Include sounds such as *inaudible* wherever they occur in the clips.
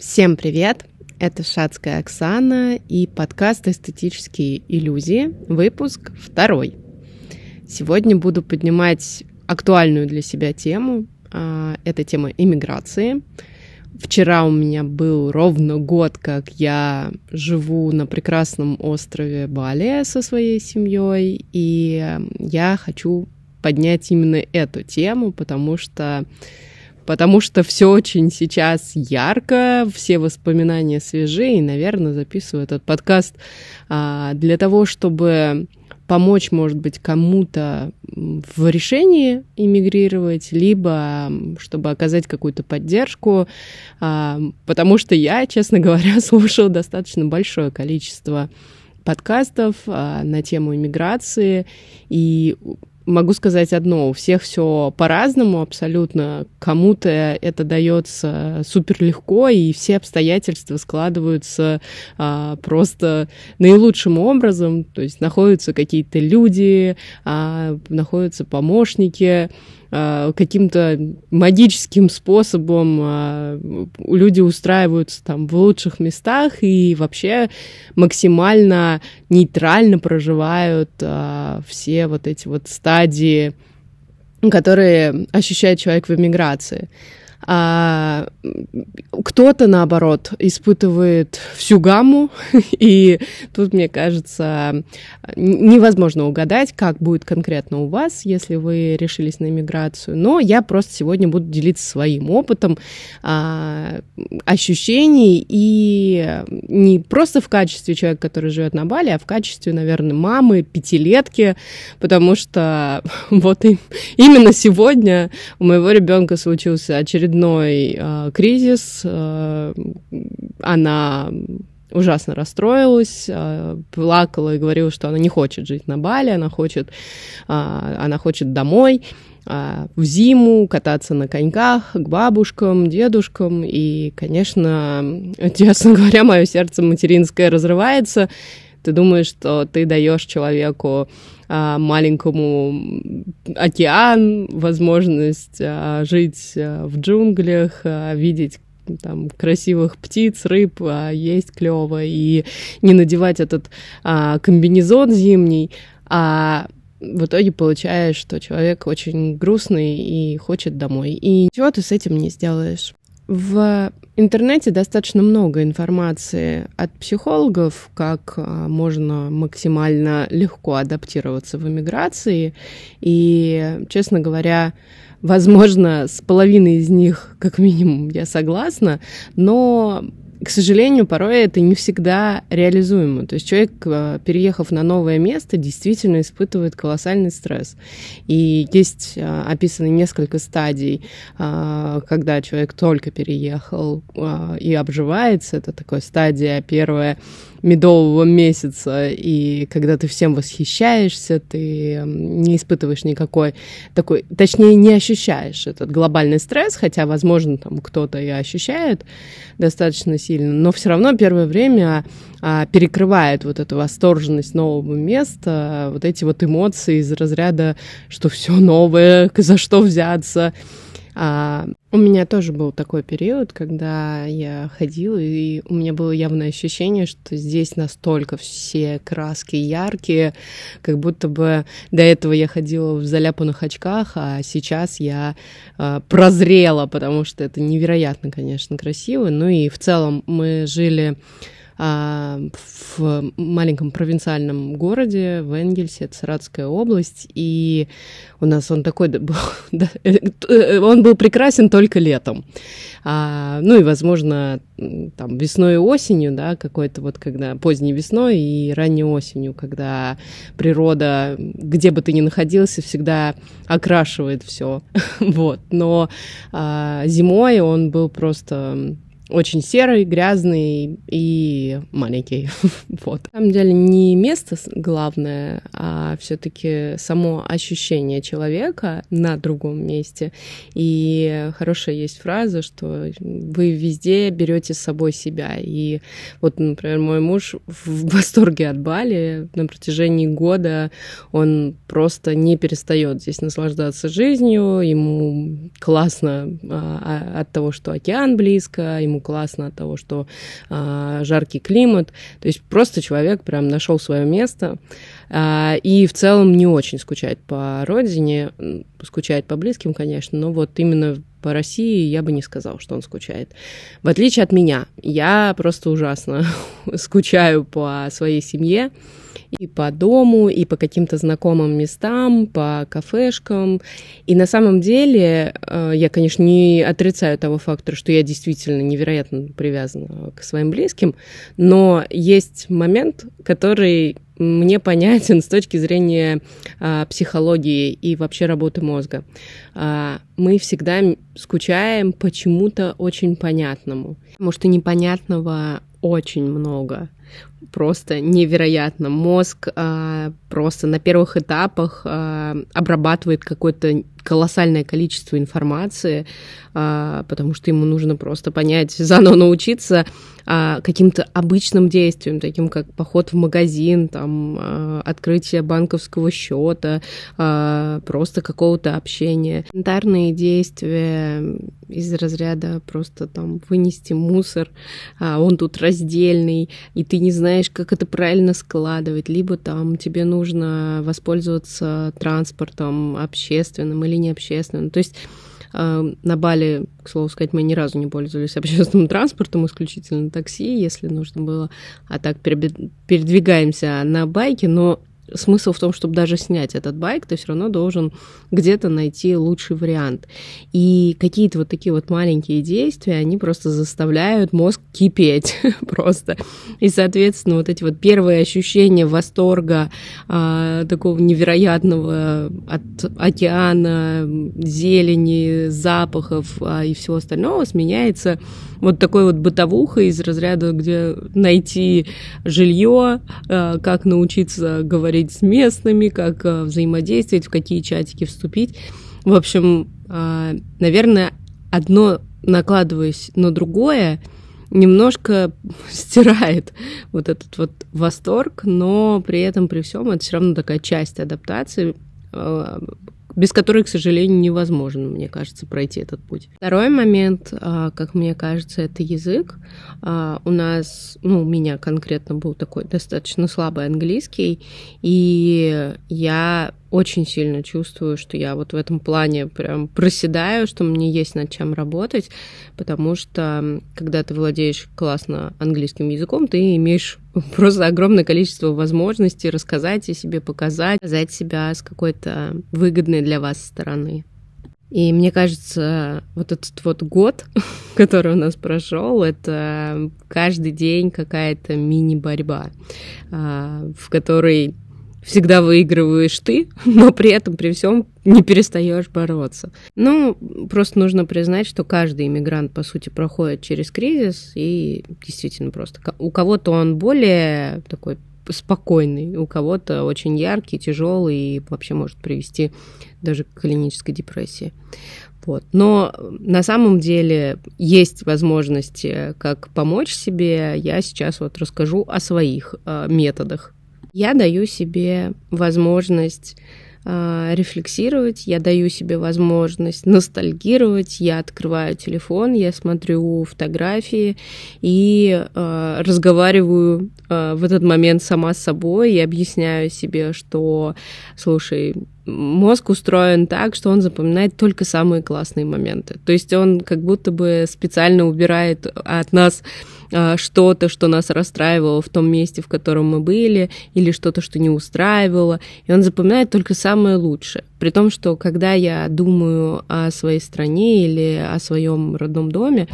Всем привет! Это Шацкая Оксана и подкаст «Эстетические иллюзии», выпуск второй. Сегодня буду поднимать актуальную для себя тему. А, это тема иммиграции. Вчера у меня был ровно год, как я живу на прекрасном острове Бали со своей семьей, и я хочу поднять именно эту тему, потому что потому что все очень сейчас ярко, все воспоминания свежие, и, наверное, записываю этот подкаст а, для того, чтобы помочь, может быть, кому-то в решении иммигрировать, либо чтобы оказать какую-то поддержку, а, потому что я, честно говоря, *laughs* слушала достаточно большое количество подкастов а, на тему иммиграции, и могу сказать одно, у всех все по-разному абсолютно. Кому-то это дается супер легко, и все обстоятельства складываются а, просто наилучшим образом. То есть находятся какие-то люди, а, находятся помощники, каким-то магическим способом а, люди устраиваются там в лучших местах и вообще максимально нейтрально проживают а, все вот эти вот стадии, которые ощущает человек в эмиграции. А кто-то, наоборот, испытывает всю гамму, *laughs* и тут, мне кажется, невозможно угадать, как будет конкретно у вас, если вы решились на иммиграцию. Но я просто сегодня буду делиться своим опытом а, ощущений, и не просто в качестве человека, который живет на Бали, а в качестве, наверное, мамы, пятилетки, потому что *laughs* вот именно сегодня у моего ребенка случился очередной очередной э, кризис. Э, она ужасно расстроилась, э, плакала и говорила, что она не хочет жить на Бали, она хочет, э, она хочет домой э, в зиму кататься на коньках к бабушкам, дедушкам. И, конечно, *laughs* честно говоря, мое сердце материнское разрывается. Ты думаешь, что ты даешь человеку а, маленькому океан, возможность а, жить а, в джунглях, видеть там красивых птиц, рыб, есть клево, и не надевать этот а, комбинезон зимний, а в итоге получаешь, что человек очень грустный и хочет домой. И ничего ты с этим не сделаешь. В интернете достаточно много информации от психологов, как а, можно максимально легко адаптироваться в эмиграции. И, честно говоря, возможно, с половиной из них, как минимум, я согласна, но к сожалению, порой это не всегда реализуемо. То есть человек, э, переехав на новое место, действительно испытывает колоссальный стресс. И есть э, описаны несколько стадий, э, когда человек только переехал и обживается. Это такая стадия первая медового месяца, и когда ты всем восхищаешься, ты не испытываешь никакой такой, точнее, не ощущаешь этот глобальный стресс, хотя, возможно, там кто-то и ощущает достаточно сильно, но все равно первое время а, перекрывает вот эту восторженность нового места, вот эти вот эмоции из разряда, что все новое, *laughs* за что взяться, а, у меня тоже был такой период, когда я ходила, и у меня было явное ощущение, что здесь настолько все краски яркие, как будто бы до этого я ходила в заляпанных очках, а сейчас я а, прозрела, потому что это невероятно, конечно, красиво. Ну и в целом мы жили в маленьком провинциальном городе в Энгельсе, это Саратская область, и у нас он такой был, *laughs* э, он был прекрасен только летом. А, ну и, возможно, там весной и осенью, да, какой-то вот когда поздней весной и ранней осенью, когда природа, где бы ты ни находился, всегда окрашивает все, *laughs* вот. Но а, зимой он был просто очень серый, грязный и маленький. *laughs* вот. На самом деле не место главное, а все-таки само ощущение человека на другом месте. И хорошая есть фраза, что вы везде берете с собой себя. И вот, например, мой муж в восторге от Бали на протяжении года он просто не перестает здесь наслаждаться жизнью, ему классно а, от того, что океан близко, ему классно от того, что а, жаркий климат. То есть просто человек прям нашел свое место а, и в целом не очень скучает по родине, скучает по близким, конечно, но вот именно по России я бы не сказал, что он скучает. В отличие от меня, я просто ужасно *laughs* скучаю по своей семье и по дому, и по каким-то знакомым местам, по кафешкам. И на самом деле э, я, конечно, не отрицаю того фактора, что я действительно невероятно привязана к своим близким, но есть момент, который мне понятен с точки зрения а, психологии и вообще работы мозга. А, мы всегда скучаем почему-то очень понятному, потому что непонятного очень много просто невероятно. Мозг а, просто на первых этапах а, обрабатывает какое-то колоссальное количество информации, а, потому что ему нужно просто понять, *laughs* заново научиться а, каким-то обычным действиям, таким как поход в магазин, там, а, открытие банковского счета, а, просто какого-то общения. Элементарные действия из разряда просто там вынести мусор, а, он тут раздельный, и ты не знаешь, как это правильно складывать, либо там тебе нужно воспользоваться транспортом общественным или необщественным. То есть э, на Бали, к слову сказать, мы ни разу не пользовались *laughs* общественным транспортом, исключительно такси, если нужно было. А так передвигаемся на байке, но смысл в том, чтобы даже снять этот байк, ты все равно должен где-то найти лучший вариант. И какие-то вот такие вот маленькие действия, они просто заставляют мозг кипеть *laughs* просто. И, соответственно, вот эти вот первые ощущения восторга, а, такого невероятного от океана, зелени, запахов а, и всего остального сменяется вот такой вот бытовуха из разряда, где найти жилье, а, как научиться говорить с местными, как а, взаимодействовать, в какие чатики вступить. В общем, а, наверное, одно накладываясь на другое, немножко *laughs* стирает вот этот вот восторг, но при этом, при всем, это все равно такая часть адаптации, без которой, к сожалению, невозможно, мне кажется, пройти этот путь. Второй момент, а, как мне кажется, это язык. А, у нас, ну, у меня конкретно был такой достаточно слабый английский, и я очень сильно чувствую, что я вот в этом плане прям проседаю, что мне есть над чем работать, потому что когда ты владеешь классно английским языком, ты имеешь *laughs* просто огромное количество возможностей рассказать о себе, показать, показать себя с какой-то выгодной для вас стороны. И мне кажется, вот этот вот год, *laughs* который у нас прошел, это каждый день какая-то мини-борьба, а, в которой всегда выигрываешь ты, *laughs* но при этом при всем не перестаешь бороться. Ну, просто нужно признать, что каждый иммигрант, по сути, проходит через кризис, и действительно просто у кого-то он более такой спокойный, у кого-то очень яркий, тяжелый и вообще может привести даже к клинической депрессии. Вот. Но на самом деле есть возможности, как помочь себе. Я сейчас вот расскажу о своих э, методах я даю себе возможность э, рефлексировать, я даю себе возможность ностальгировать, я открываю телефон, я смотрю фотографии и э, разговариваю э, в этот момент сама с собой и объясняю себе, что, слушай, мозг устроен так, что он запоминает только самые классные моменты. То есть он как будто бы специально убирает от нас а, что-то, что нас расстраивало в том месте, в котором мы были, или что-то, что не устраивало. И он запоминает только самое лучшее. При том, что когда я думаю о своей стране или о своем родном доме,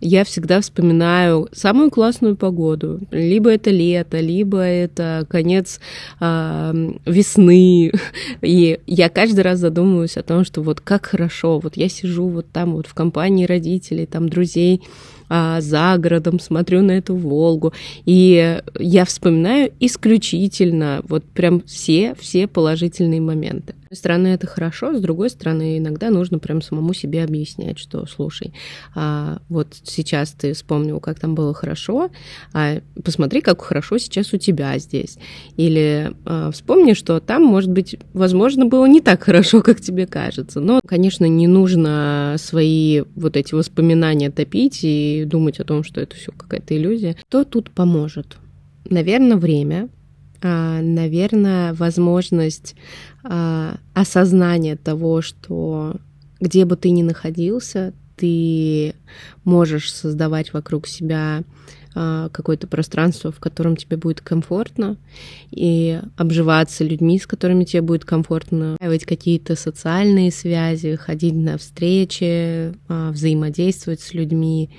я всегда вспоминаю самую классную погоду. Либо это лето, либо это конец э, весны. И я каждый раз задумываюсь о том, что вот как хорошо, вот я сижу вот там вот в компании родителей, там друзей, а, за городом, смотрю на эту Волгу, и я вспоминаю исключительно вот прям все, все положительные моменты. С одной стороны, это хорошо, с другой стороны, иногда нужно прям самому себе объяснять, что, слушай, а, вот сейчас ты вспомнил, как там было хорошо, а посмотри, как хорошо сейчас у тебя здесь. Или а, вспомни, что там, может быть, возможно, было не так хорошо, как тебе кажется. Но, конечно, не нужно свои вот эти воспоминания топить и думать о том, что это все какая-то иллюзия, то тут поможет. Наверное, время, а, наверное, возможность а, осознания того, что где бы ты ни находился, ты можешь создавать вокруг себя какое-то пространство, в котором тебе будет комфортно, и обживаться людьми, с которыми тебе будет комфортно, устраивать какие-то социальные связи, ходить на встречи, а, взаимодействовать с людьми,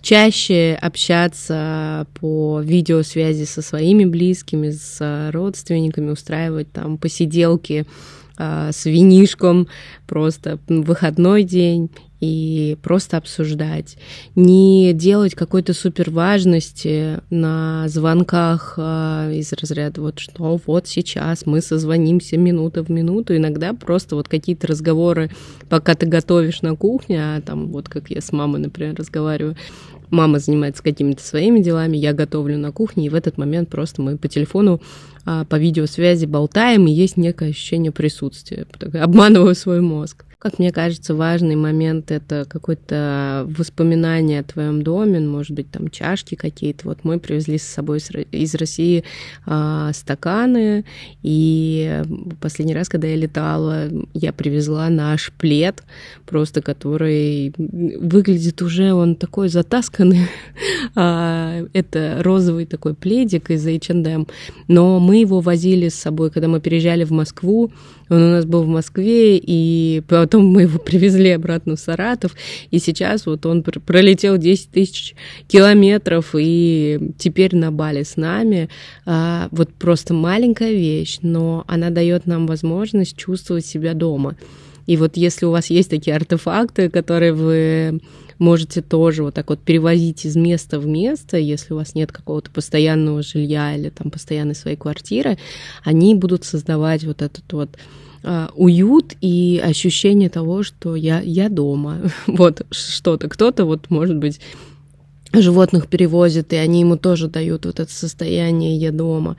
чаще общаться по видеосвязи со своими близкими, с родственниками, устраивать там посиделки а, с винишком просто выходной день и просто обсуждать. Не делать какой-то супер важности на звонках э, из разряда вот что вот сейчас мы созвонимся минута в минуту. Иногда просто вот какие-то разговоры, пока ты готовишь на кухне, а там вот как я с мамой, например, разговариваю, мама занимается какими-то своими делами, я готовлю на кухне, и в этот момент просто мы по телефону, а, по видеосвязи болтаем, и есть некое ощущение присутствия. Обманываю свой мозг. Как мне кажется, важный момент — это какое-то воспоминание о твоем доме, может быть, там чашки какие-то. Вот мы привезли с собой из России а, стаканы, и последний раз, когда я летала, я привезла наш плед, просто который выглядит уже, он такой затасканный. *laughs* а, это розовый такой пледик из H&M, но мы его возили с собой, когда мы переезжали в Москву, он у нас был в Москве, и потом мы его привезли обратно в Саратов, и сейчас вот он пролетел 10 тысяч километров, и теперь на Бали с нами. А, вот просто маленькая вещь, но она дает нам возможность чувствовать себя дома. И вот если у вас есть такие артефакты, которые вы можете тоже вот так вот перевозить из места в место, если у вас нет какого-то постоянного жилья или там постоянной своей квартиры, они будут создавать вот этот вот а, уют и ощущение того, что я, я дома. *laughs* вот что-то. Кто-то вот, может быть, животных перевозит, и они ему тоже дают вот это состояние «я дома».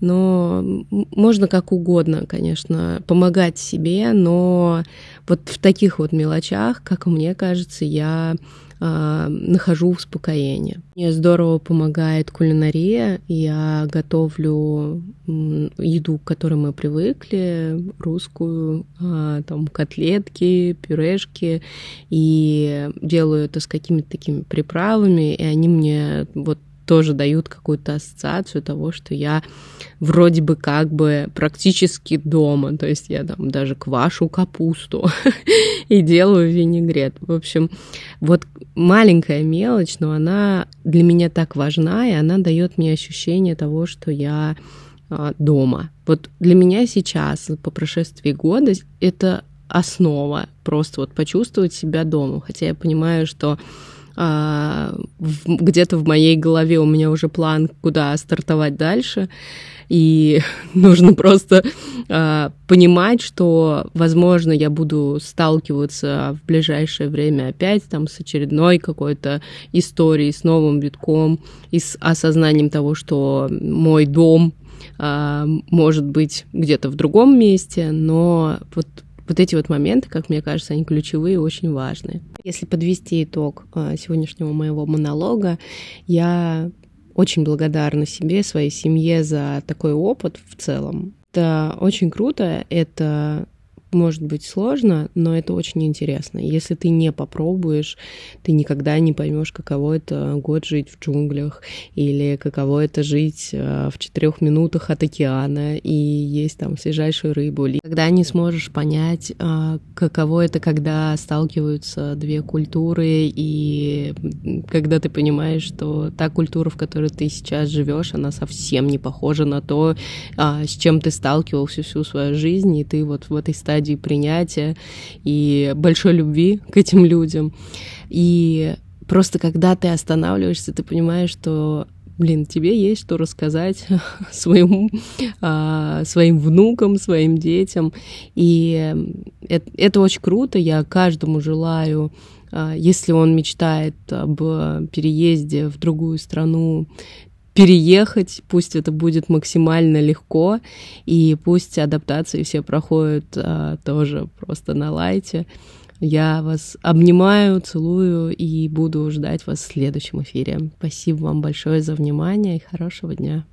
Но можно как угодно, конечно, помогать себе, но вот в таких вот мелочах, как мне кажется, я э, нахожу успокоение. Мне здорово помогает кулинария. Я готовлю еду, к которой мы привыкли, русскую, э, там котлетки, пюрешки, и делаю это с какими-то такими приправами, и они мне вот тоже дают какую-то ассоциацию того, что я вроде бы как бы практически дома. То есть я там даже квашу капусту *laughs* и делаю винегрет. В общем, вот маленькая мелочь, но она для меня так важна, и она дает мне ощущение того, что я а, дома. Вот для меня сейчас, по прошествии года, это основа просто вот почувствовать себя дома. Хотя я понимаю, что где-то в моей голове у меня уже план, куда стартовать дальше. И *laughs* нужно просто э, понимать, что, возможно, я буду сталкиваться в ближайшее время опять там с очередной какой-то историей, с новым витком и с осознанием того, что мой дом э, может быть где-то в другом месте, но вот вот эти вот моменты, как мне кажется, они ключевые и очень важные. Если подвести итог а, сегодняшнего моего монолога, я очень благодарна себе, своей семье за такой опыт в целом. Это очень круто, это может быть сложно, но это очень интересно. Если ты не попробуешь, ты никогда не поймешь, каково это год жить в джунглях или каково это жить э, в четырех минутах от океана и есть там свежайшую рыбу. Когда не сможешь понять, э, каково это, когда сталкиваются две культуры и когда ты понимаешь, что та культура, в которой ты сейчас живешь, она совсем не похожа на то, а, с чем ты сталкивался всю свою жизнь, и ты вот в этой стадии стадии принятия и большой любви к этим людям. И просто когда ты останавливаешься, ты понимаешь, что блин, тебе есть что рассказать *laughs* своим, а, своим внукам, своим детям. И это, это очень круто. Я каждому желаю, а, если он мечтает об переезде в другую страну, переехать, пусть это будет максимально легко, и пусть адаптации все проходят а, тоже просто на лайте. Я вас обнимаю, целую и буду ждать вас в следующем эфире. Спасибо вам большое за внимание и хорошего дня.